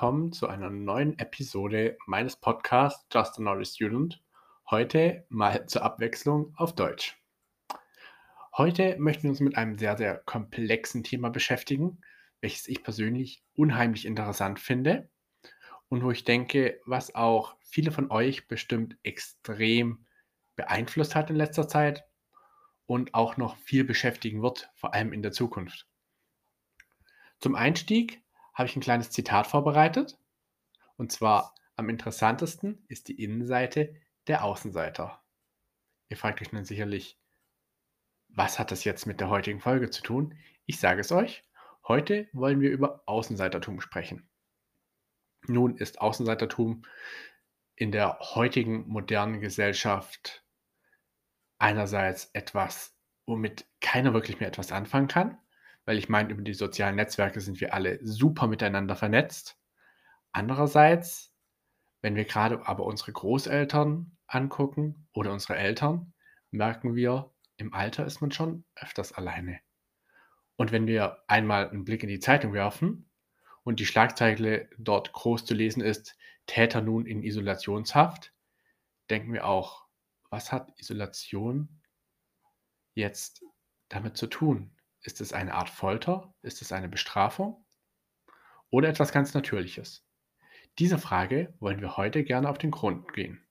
willkommen zu einer neuen Episode meines Podcasts Just Another Student. Heute mal zur Abwechslung auf Deutsch. Heute möchten wir uns mit einem sehr, sehr komplexen Thema beschäftigen, welches ich persönlich unheimlich interessant finde und wo ich denke, was auch viele von euch bestimmt extrem beeinflusst hat in letzter Zeit und auch noch viel beschäftigen wird, vor allem in der Zukunft. Zum Einstieg habe ich ein kleines Zitat vorbereitet. Und zwar am interessantesten ist die Innenseite der Außenseiter. Ihr fragt euch nun sicherlich, was hat das jetzt mit der heutigen Folge zu tun? Ich sage es euch. Heute wollen wir über Außenseitertum sprechen. Nun ist Außenseitertum in der heutigen modernen Gesellschaft einerseits etwas, womit keiner wirklich mehr etwas anfangen kann, weil ich meine, über die sozialen Netzwerke sind wir alle super miteinander vernetzt. Andererseits, wenn wir gerade aber unsere Großeltern angucken oder unsere Eltern, merken wir, im Alter ist man schon öfters alleine. Und wenn wir einmal einen Blick in die Zeitung werfen und die Schlagzeile dort groß zu lesen ist, Täter nun in Isolationshaft, denken wir auch, was hat Isolation jetzt damit zu tun? Ist es eine Art Folter? Ist es eine Bestrafung? Oder etwas ganz Natürliches? Diese Frage wollen wir heute gerne auf den Grund gehen.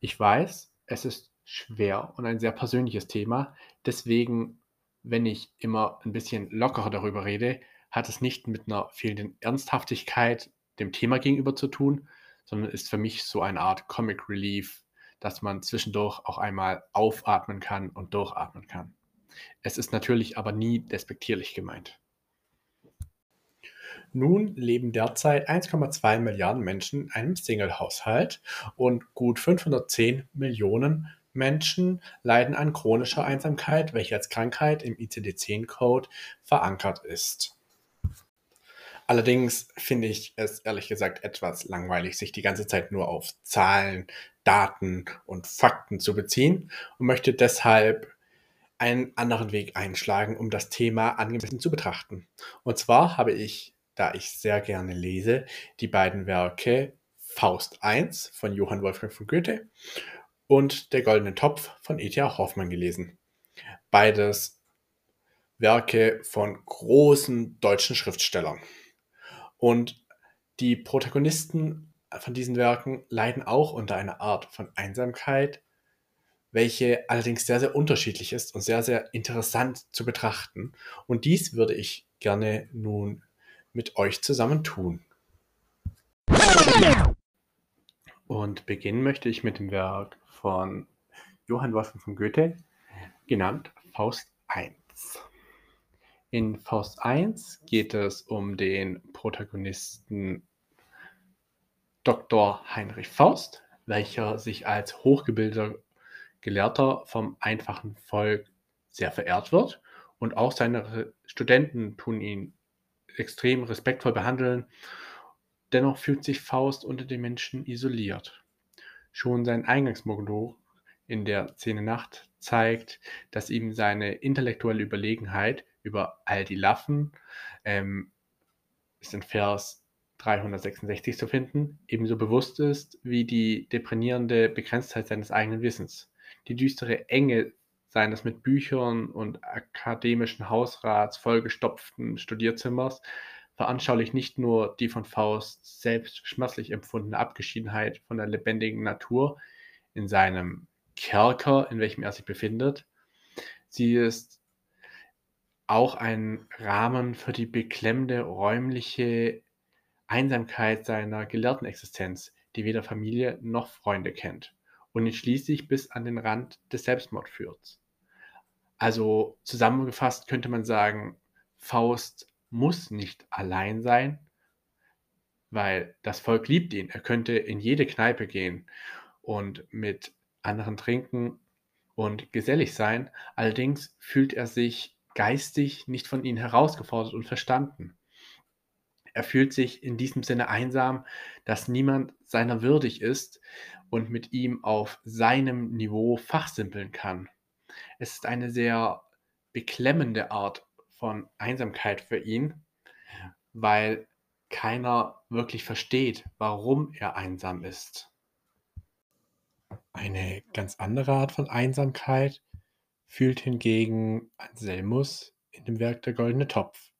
Ich weiß, es ist schwer und ein sehr persönliches Thema. Deswegen, wenn ich immer ein bisschen lockerer darüber rede, hat es nicht mit einer fehlenden Ernsthaftigkeit dem Thema gegenüber zu tun, sondern ist für mich so eine Art Comic Relief, dass man zwischendurch auch einmal aufatmen kann und durchatmen kann. Es ist natürlich aber nie despektierlich gemeint. Nun leben derzeit 1,2 Milliarden Menschen in einem Single-Haushalt und gut 510 Millionen Menschen leiden an chronischer Einsamkeit, welche als Krankheit im ICD-10-Code verankert ist. Allerdings finde ich es ehrlich gesagt etwas langweilig, sich die ganze Zeit nur auf Zahlen, Daten und Fakten zu beziehen und möchte deshalb einen anderen Weg einschlagen, um das Thema angemessen zu betrachten. Und zwar habe ich, da ich sehr gerne lese, die beiden Werke Faust I von Johann Wolfgang von Goethe und Der goldene Topf von E.T.A. Hoffmann gelesen. Beides Werke von großen deutschen Schriftstellern. Und die Protagonisten von diesen Werken leiden auch unter einer Art von Einsamkeit, welche allerdings sehr, sehr unterschiedlich ist und sehr, sehr interessant zu betrachten. Und dies würde ich gerne nun mit euch zusammen tun. Und beginnen möchte ich mit dem Werk von Johann Wolfgang von Goethe, genannt Faust I. In Faust I geht es um den Protagonisten Dr. Heinrich Faust, welcher sich als hochgebildeter Gelehrter vom einfachen Volk sehr verehrt wird und auch seine Studenten tun ihn extrem respektvoll behandeln. Dennoch fühlt sich Faust unter den Menschen isoliert. Schon sein Eingangsmonolog in der Szene Nacht zeigt, dass ihm seine intellektuelle Überlegenheit über all die Laffen, ähm, ist in Vers 366 zu finden, ebenso bewusst ist wie die deprimierende Begrenztheit seines eigenen Wissens die düstere Enge seines mit Büchern und akademischen Hausrats vollgestopften Studierzimmers veranschaulicht nicht nur die von Faust selbst schmerzlich empfundene Abgeschiedenheit von der lebendigen Natur in seinem Kerker, in welchem er sich befindet, sie ist auch ein Rahmen für die beklemmende räumliche Einsamkeit seiner gelehrten Existenz, die weder Familie noch Freunde kennt und ihn schließlich bis an den Rand des Selbstmords führt. Also zusammengefasst könnte man sagen, Faust muss nicht allein sein, weil das Volk liebt ihn. Er könnte in jede Kneipe gehen und mit anderen trinken und gesellig sein. Allerdings fühlt er sich geistig nicht von ihnen herausgefordert und verstanden. Er fühlt sich in diesem Sinne einsam, dass niemand seiner würdig ist und mit ihm auf seinem Niveau fachsimpeln kann. Es ist eine sehr beklemmende Art von Einsamkeit für ihn, weil keiner wirklich versteht, warum er einsam ist. Eine ganz andere Art von Einsamkeit fühlt hingegen Anselmus in dem Werk Der goldene Topf.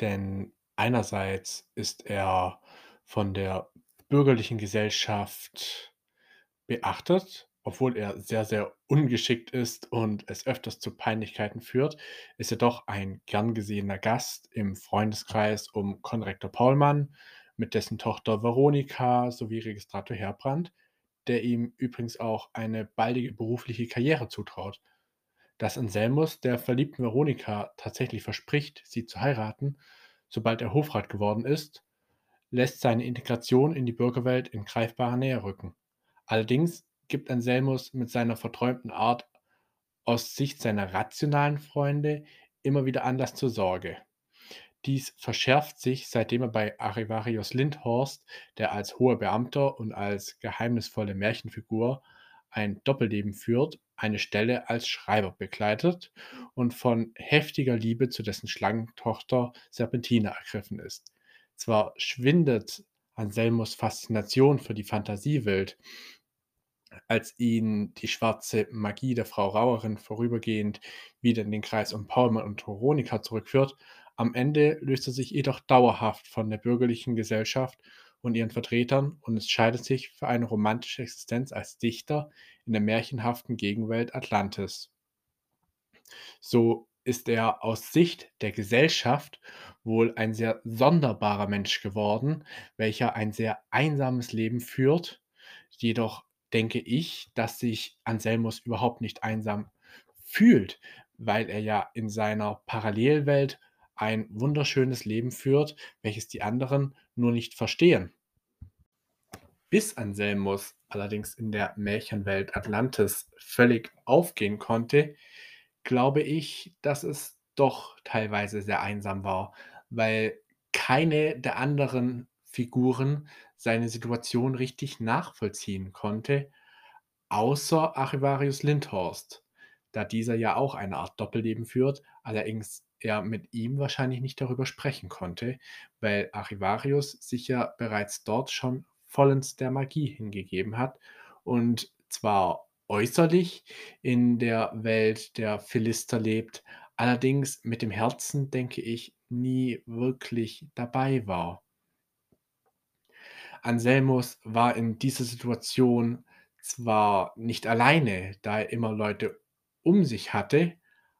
Denn einerseits ist er von der bürgerlichen Gesellschaft beachtet, obwohl er sehr, sehr ungeschickt ist und es öfters zu Peinlichkeiten führt, ist er doch ein gern gesehener Gast im Freundeskreis um Konrektor Paulmann mit dessen Tochter Veronika sowie Registrator Herbrand, der ihm übrigens auch eine baldige berufliche Karriere zutraut. Dass Anselmus der verliebten Veronika tatsächlich verspricht, sie zu heiraten, sobald er Hofrat geworden ist, lässt seine Integration in die Bürgerwelt in greifbare Nähe rücken. Allerdings gibt Anselmus mit seiner verträumten Art aus Sicht seiner rationalen Freunde immer wieder Anlass zur Sorge. Dies verschärft sich, seitdem er bei Arivarius Lindhorst, der als hoher Beamter und als geheimnisvolle Märchenfigur ein Doppelleben führt, eine Stelle als Schreiber begleitet und von heftiger Liebe zu dessen Schlangentochter Serpentina ergriffen ist. Zwar schwindet Anselmus Faszination für die Fantasiewelt, als ihn die schwarze Magie der Frau Rauerin vorübergehend wieder in den Kreis um Paulmann und Veronika zurückführt, am Ende löst er sich jedoch dauerhaft von der bürgerlichen Gesellschaft und ihren Vertretern und entscheidet sich für eine romantische Existenz als Dichter in der märchenhaften Gegenwelt Atlantis. So ist er aus Sicht der Gesellschaft wohl ein sehr sonderbarer Mensch geworden, welcher ein sehr einsames Leben führt. Jedoch denke ich, dass sich Anselmus überhaupt nicht einsam fühlt, weil er ja in seiner Parallelwelt ein wunderschönes Leben führt, welches die anderen nur nicht verstehen. Bis Anselmus allerdings in der Märchenwelt Atlantis völlig aufgehen konnte, glaube ich, dass es doch teilweise sehr einsam war, weil keine der anderen Figuren seine Situation richtig nachvollziehen konnte, außer Archivarius Lindhorst, da dieser ja auch eine Art Doppelleben führt, allerdings er mit ihm wahrscheinlich nicht darüber sprechen konnte, weil Archivarius sich ja bereits dort schon vollends der Magie hingegeben hat und zwar äußerlich in der Welt der Philister lebt, allerdings mit dem Herzen, denke ich, nie wirklich dabei war. Anselmus war in dieser Situation zwar nicht alleine, da er immer Leute um sich hatte,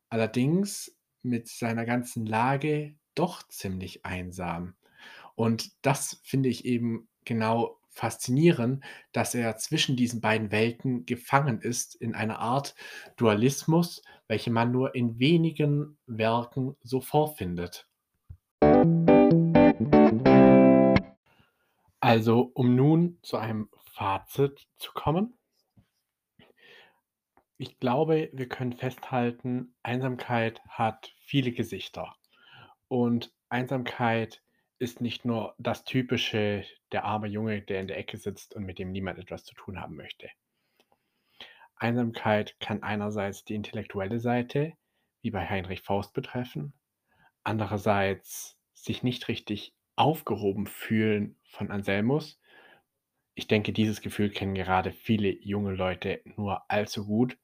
allerdings mit seiner ganzen Lage doch ziemlich einsam. Und das finde ich eben genau faszinierend, dass er zwischen diesen beiden Welten gefangen ist in einer Art Dualismus, welche man nur in wenigen Werken so vorfindet. Also, um nun zu einem Fazit zu kommen. Ich glaube, wir können festhalten, Einsamkeit hat viele Gesichter. Und Einsamkeit ist nicht nur das typische, der arme Junge, der in der Ecke sitzt und mit dem niemand etwas zu tun haben möchte. Einsamkeit kann einerseits die intellektuelle Seite, wie bei Heinrich Faust, betreffen, andererseits sich nicht richtig aufgehoben fühlen von Anselmus. Ich denke, dieses Gefühl kennen gerade viele junge Leute nur allzu gut.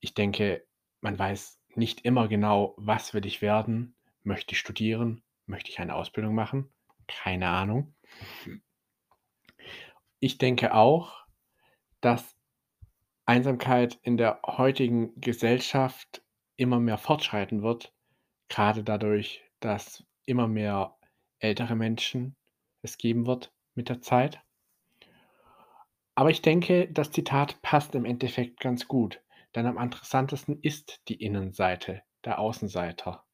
Ich denke, man weiß nicht immer genau, was will ich werden, möchte ich studieren, Möchte ich eine Ausbildung machen? Keine Ahnung. Ich denke auch, dass Einsamkeit in der heutigen Gesellschaft immer mehr fortschreiten wird, gerade dadurch, dass immer mehr ältere Menschen es geben wird mit der Zeit. Aber ich denke, das Zitat passt im Endeffekt ganz gut, denn am interessantesten ist die Innenseite, der Außenseiter.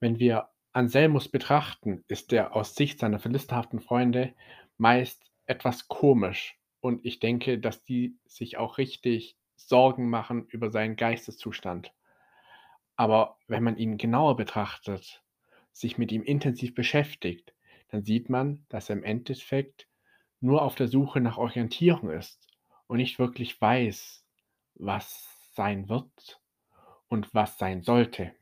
Wenn wir Anselmus betrachten, ist er aus Sicht seiner philisterhaften Freunde meist etwas komisch und ich denke, dass die sich auch richtig Sorgen machen über seinen Geisteszustand. Aber wenn man ihn genauer betrachtet, sich mit ihm intensiv beschäftigt, dann sieht man, dass er im Endeffekt nur auf der Suche nach Orientierung ist und nicht wirklich weiß, was sein wird und was sein sollte.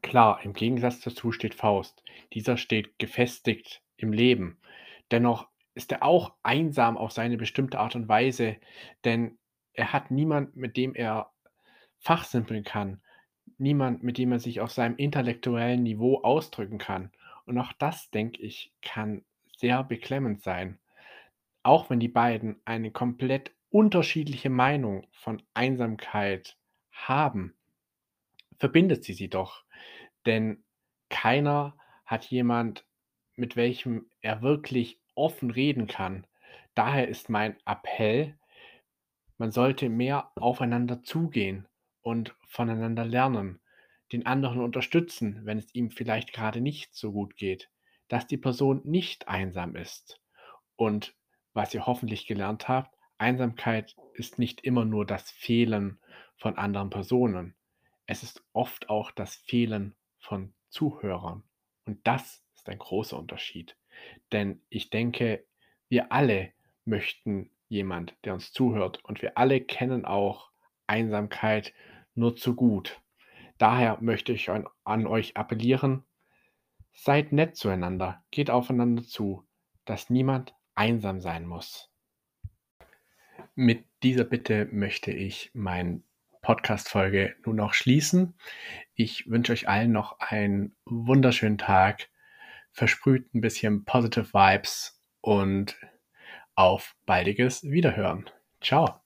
Klar, im Gegensatz dazu steht Faust. Dieser steht gefestigt im Leben. Dennoch ist er auch einsam auf seine bestimmte Art und Weise, denn er hat niemand, mit dem er fachsimpeln kann, niemand, mit dem er sich auf seinem intellektuellen Niveau ausdrücken kann. Und auch das, denke ich, kann sehr beklemmend sein. Auch wenn die beiden eine komplett unterschiedliche Meinung von Einsamkeit haben, verbindet sie sie doch. Denn keiner hat jemand, mit welchem er wirklich offen reden kann. Daher ist mein Appell, man sollte mehr aufeinander zugehen und voneinander lernen, den anderen unterstützen, wenn es ihm vielleicht gerade nicht so gut geht, dass die Person nicht einsam ist. Und was ihr hoffentlich gelernt habt, Einsamkeit ist nicht immer nur das Fehlen von anderen Personen. Es ist oft auch das Fehlen von Zuhörern. Und das ist ein großer Unterschied. Denn ich denke, wir alle möchten jemand, der uns zuhört. Und wir alle kennen auch Einsamkeit nur zu gut. Daher möchte ich an euch appellieren, seid nett zueinander, geht aufeinander zu, dass niemand einsam sein muss. Mit dieser Bitte möchte ich meine Podcast-Folge nun noch schließen. Ich wünsche euch allen noch einen wunderschönen Tag, versprüht ein bisschen Positive Vibes und auf baldiges Wiederhören. Ciao.